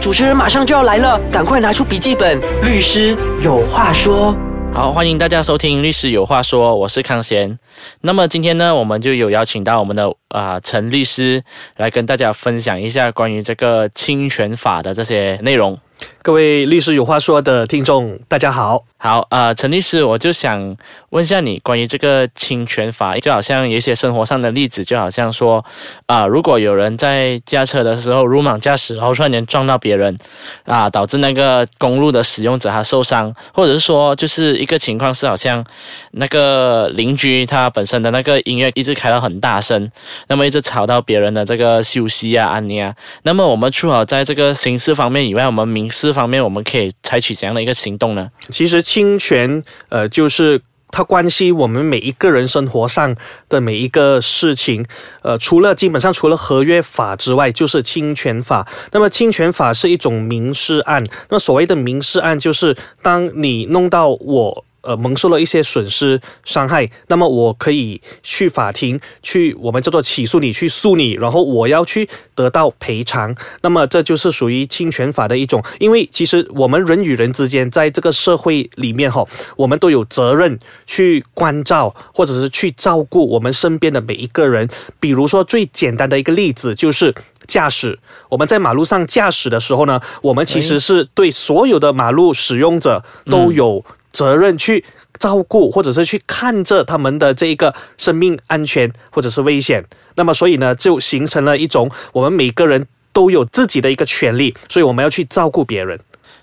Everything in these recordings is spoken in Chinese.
主持人马上就要来了，赶快拿出笔记本，律师有话说。好，欢迎大家收听《律师有话说》，我是康贤。那么今天呢，我们就有邀请到我们的啊陈律师来跟大家分享一下关于这个侵权法的这些内容。各位律师有话说的听众，大家好。好，呃，陈律师，我就想问一下你关于这个侵权法，就好像有一些生活上的例子，就好像说，啊，如果有人在驾车的时候鲁莽驾驶，然后突然间撞到别人，啊，导致那个公路的使用者他受伤，或者是说，就是一个情况是好像那个邻居他本身的那个音乐一直开到很大声，那么一直吵到别人的这个休息啊、安宁啊，那么我们除了在这个刑事方面以外，我们民事方面我们可以采取怎样的一个行动呢？其实。侵权，呃，就是它关系我们每一个人生活上的每一个事情，呃，除了基本上除了合约法之外，就是侵权法。那么侵权法是一种民事案，那所谓的民事案，就是当你弄到我。呃，蒙受了一些损失伤害，那么我可以去法庭去，我们叫做起诉你，去诉你，然后我要去得到赔偿。那么这就是属于侵权法的一种，因为其实我们人与人之间在这个社会里面哈，我们都有责任去关照或者是去照顾我们身边的每一个人。比如说最简单的一个例子就是驾驶，我们在马路上驾驶的时候呢，我们其实是对所有的马路使用者都有。责任去照顾，或者是去看着他们的这一个生命安全或者是危险，那么所以呢，就形成了一种我们每个人都有自己的一个权利，所以我们要去照顾别人，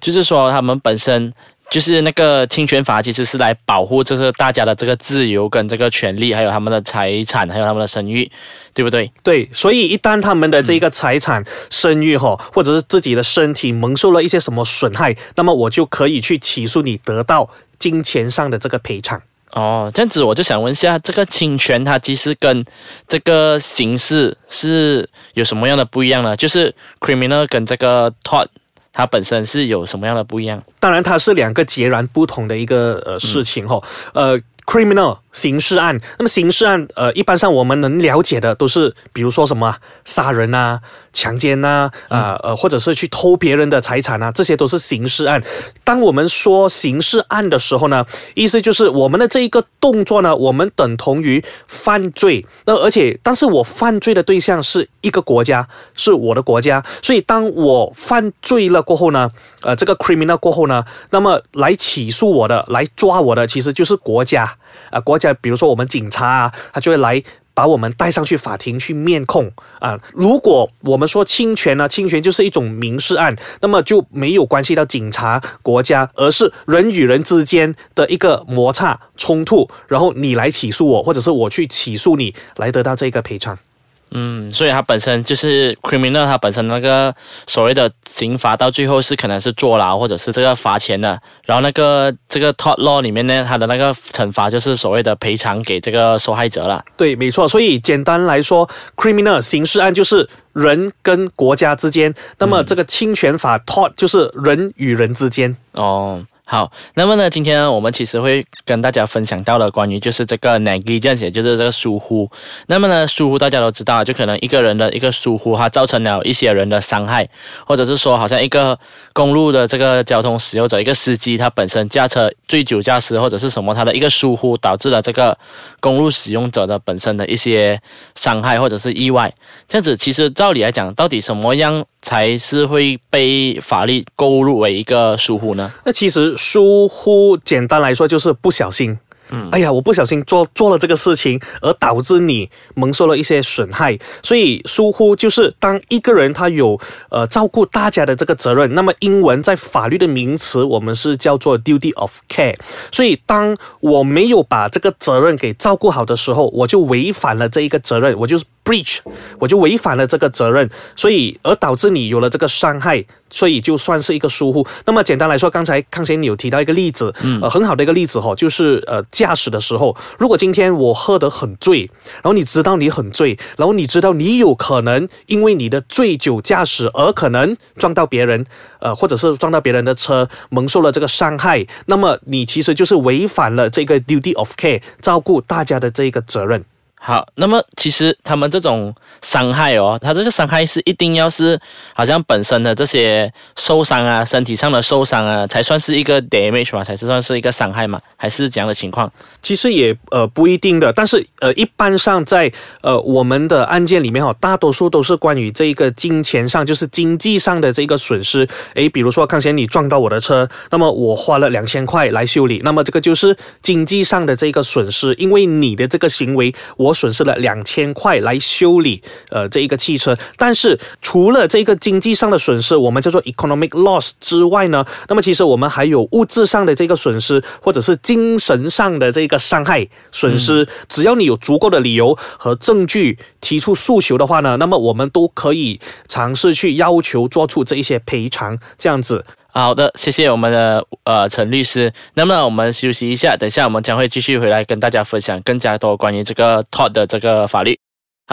就是说他们本身。就是那个侵权法，其实是来保护，就是大家的这个自由跟这个权利，还有他们的财产，还有他们的声誉，对不对？对，所以一旦他们的这个财产、声誉哈，或者是自己的身体蒙受了一些什么损害，那么我就可以去起诉你，得到金钱上的这个赔偿。哦，这样子我就想问一下，这个侵权它其实跟这个刑事是有什么样的不一样呢？就是 criminal 跟这个 tort。它本身是有什么样的不一样？当然，它是两个截然不同的一个呃事情哈，呃，criminal。刑事案，那么刑事案，呃，一般上我们能了解的都是，比如说什么杀人啊、强奸呐，啊呃，或者是去偷别人的财产啊，这些都是刑事案。当我们说刑事案的时候呢，意思就是我们的这一个动作呢，我们等同于犯罪。那而且，但是我犯罪的对象是一个国家，是我的国家，所以当我犯罪了过后呢，呃，这个 criminal 过后呢，那么来起诉我的、来抓我的，其实就是国家。啊，国家，比如说我们警察啊，他就会来把我们带上去法庭去面控啊。如果我们说侵权呢，侵权就是一种民事案，那么就没有关系到警察、国家，而是人与人之间的一个摩擦冲突，然后你来起诉我，或者是我去起诉你，来得到这个赔偿。嗯，所以它本身就是 criminal，它本身那个所谓的刑罚到最后是可能是坐牢或者是这个罚钱的，然后那个这个 tort law 里面呢，他的那个惩罚就是所谓的赔偿给这个受害者了。对，没错。所以简单来说，criminal 刑事案就是人跟国家之间，那么这个侵权法 tort 就是人与人之间。哦。好，那么呢，今天，我们其实会跟大家分享到了关于就是这个 negligence，就是这个疏忽。那么呢，疏忽大家都知道，就可能一个人的一个疏忽，它造成了一些人的伤害，或者是说，好像一个公路的这个交通使用者，一个司机，他本身驾车醉酒驾驶或者是什么，他的一个疏忽导致了这个公路使用者的本身的一些伤害或者是意外。这样子，其实照理来讲，到底什么样？才是会被法律勾入为一个疏忽呢？那其实疏忽简单来说就是不小心。嗯，哎呀，我不小心做做了这个事情，而导致你蒙受了一些损害。所以疏忽就是当一个人他有呃照顾大家的这个责任，那么英文在法律的名词我们是叫做 duty of care。所以当我没有把这个责任给照顾好的时候，我就违反了这一个责任，我就是 breach，我就违反了这个责任，所以而导致你有了这个伤害。所以就算是一个疏忽。那么简单来说，刚才康先你有提到一个例子，呃，很好的一个例子哈，就是呃驾驶的时候，如果今天我喝得很醉，然后你知道你很醉，然后你知道你有可能因为你的醉酒驾驶而可能撞到别人，呃，或者是撞到别人的车，蒙受了这个伤害，那么你其实就是违反了这个 duty of care，照顾大家的这个责任。好，那么其实他们这种伤害哦，他这个伤害是一定要是好像本身的这些受伤啊，身体上的受伤啊，才算是一个 damage 嘛，才是算是一个伤害嘛，还是这样的情况？其实也呃不一定的，但是呃一般上在呃我们的案件里面哈，大多数都是关于这个金钱上，就是经济上的这个损失。诶，比如说康贤你撞到我的车，那么我花了两千块来修理，那么这个就是经济上的这个损失，因为你的这个行为我。损失了两千块来修理呃这一个汽车，但是除了这个经济上的损失，我们叫做 economic loss 之外呢，那么其实我们还有物质上的这个损失，或者是精神上的这个伤害损失。只要你有足够的理由和证据提出诉求的话呢，那么我们都可以尝试去要求做出这一些赔偿，这样子。好的，谢谢我们的呃陈律师。那么我们休息一下，等一下我们将会继续回来跟大家分享更加多关于这个 TOD 的这个法律。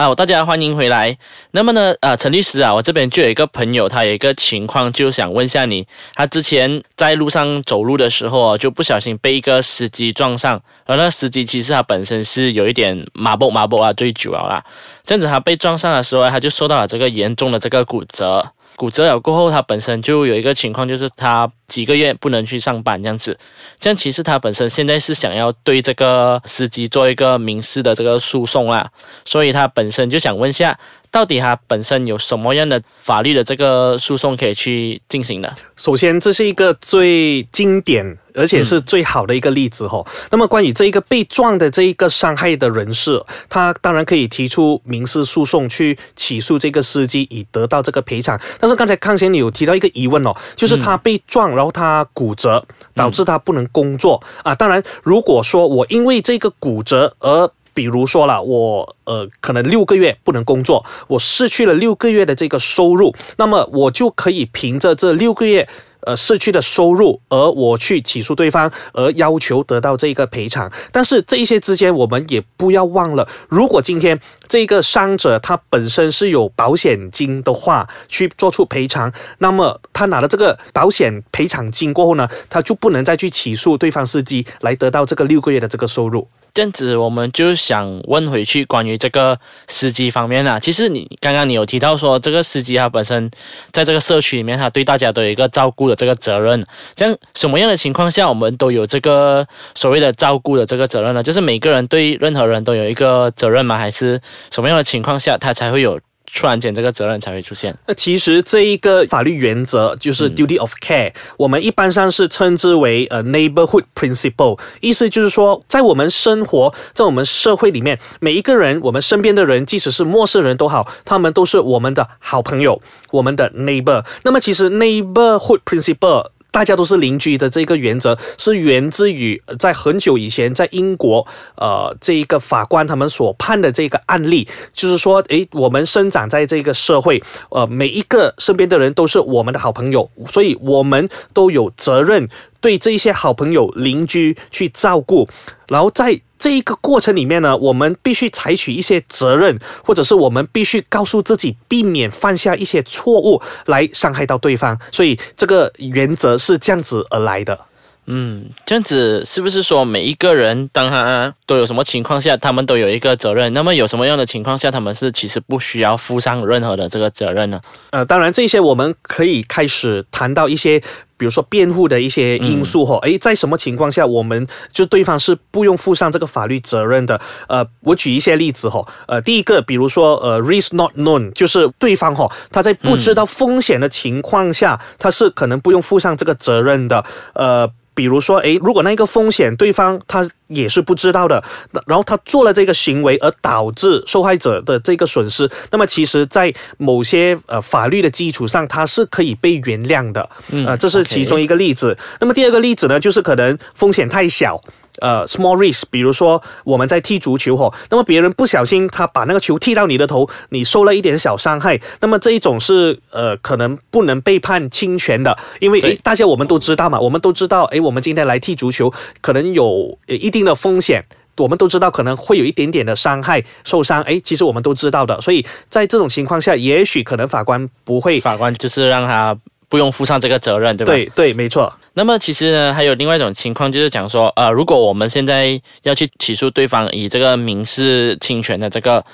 好，大家欢迎回来。那么呢，呃，陈律师啊，我这边就有一个朋友，他有一个情况，就想问一下你。他之前在路上走路的时候就不小心被一个司机撞上，而那司机其实他本身是有一点麻木麻木啊，醉酒了啦。这样子他被撞上的时候，他就受到了这个严重的这个骨折。骨折了过后，他本身就有一个情况，就是他几个月不能去上班这样子。这样其实他本身现在是想要对这个司机做一个民事的这个诉讼啊，所以他本身就想问下。到底它本身有什么样的法律的这个诉讼可以去进行的？首先，这是一个最经典而且是最好的一个例子哈。那么，关于这一个被撞的这一个伤害的人士，他当然可以提出民事诉讼去起诉这个司机，以得到这个赔偿。但是刚才康先你有提到一个疑问哦，就是他被撞，然后他骨折，导致他不能工作啊。当然，如果说我因为这个骨折而比如说了，我呃可能六个月不能工作，我失去了六个月的这个收入，那么我就可以凭着这六个月呃失去的收入，而我去起诉对方，而要求得到这个赔偿。但是这一些之间，我们也不要忘了，如果今天这个伤者他本身是有保险金的话，去做出赔偿，那么他拿了这个保险赔偿金过后呢，他就不能再去起诉对方司机来得到这个六个月的这个收入。这样子，我们就想问回去关于这个司机方面啊。其实你刚刚你有提到说，这个司机他本身在这个社区里面，他对大家都有一个照顾的这个责任。这样什么样的情况下，我们都有这个所谓的照顾的这个责任呢？就是每个人对任何人都有一个责任吗？还是什么样的情况下，他才会有？突然间，这个责任才会出现。那其实这一个法律原则就是 duty of care，我们一般上是称之为呃 neighborhood principle，意思就是说，在我们生活在我们社会里面，每一个人，我们身边的人，即使是陌生人都好，他们都是我们的好朋友，我们的 neighbor。那么其实 neighborhood principle。大家都是邻居的这个原则是源自于在很久以前，在英国，呃，这一个法官他们所判的这个案例，就是说，诶，我们生长在这个社会，呃，每一个身边的人都是我们的好朋友，所以我们都有责任对这些好朋友、邻居去照顾，然后在。这一个过程里面呢，我们必须采取一些责任，或者是我们必须告诉自己，避免犯下一些错误来伤害到对方。所以这个原则是这样子而来的。嗯，这样子是不是说每一个人，当他都有什么情况下，他们都有一个责任？那么有什么样的情况下，他们是其实不需要负上任何的这个责任呢？呃，当然这些我们可以开始谈到一些，比如说辩护的一些因素哈。诶，在什么情况下，我们就对方是不用负上这个法律责任的？呃，我举一些例子哈。呃，第一个，比如说呃，risk not known，就是对方哈，他在不知道风险的情况下，他是可能不用负上这个责任的。呃。比如说，诶，如果那个风险对方他也是不知道的，然后他做了这个行为而导致受害者的这个损失，那么其实，在某些呃法律的基础上，他是可以被原谅的。嗯，这是其中一个例子。那么第二个例子呢，就是可能风险太小。呃，small risk，比如说我们在踢足球吼，那么别人不小心他把那个球踢到你的头，你受了一点小伤害，那么这一种是呃可能不能被判侵权的，因为诶大家我们都知道嘛，我们都知道诶我们今天来踢足球可能有一定的风险，我们都知道可能会有一点点的伤害受伤，诶其实我们都知道的，所以在这种情况下，也许可能法官不会，法官就是让他。不用负上这个责任，对吧？对对，没错。那么其实呢，还有另外一种情况，就是讲说，呃，如果我们现在要去起诉对方，以这个民事侵权的这个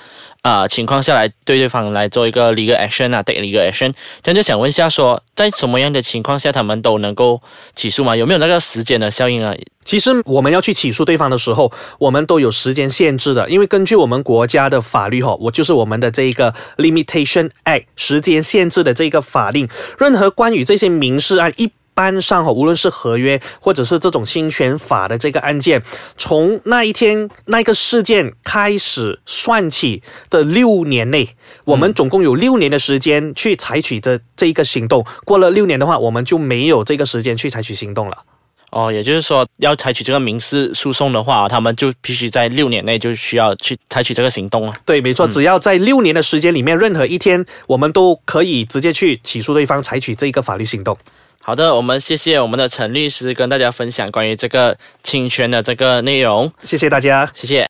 呃情况下来对对方来做一个 legal action 啊，take legal action，这样就想问一下说，在什么样的情况下他们都能够起诉吗？有没有那个时间的效应啊？其实我们要去起诉对方的时候，我们都有时间限制的，因为根据我们国家的法律哈，我就是我们的这一个 Limitation Act 时间限制的这个法令，任何关于这些民事案一。班上哈，无论是合约或者是这种侵权法的这个案件，从那一天那个事件开始算起的六年内，我们总共有六年的时间去采取的这一个行动。过了六年的话，我们就没有这个时间去采取行动了。哦，也就是说，要采取这个民事诉讼的话，他们就必须在六年内就需要去采取这个行动了。对，没错，只要在六年的时间里面，任何一天，我们都可以直接去起诉对方，采取这一个法律行动。好的，我们谢谢我们的陈律师跟大家分享关于这个侵权的这个内容，谢谢大家，谢谢。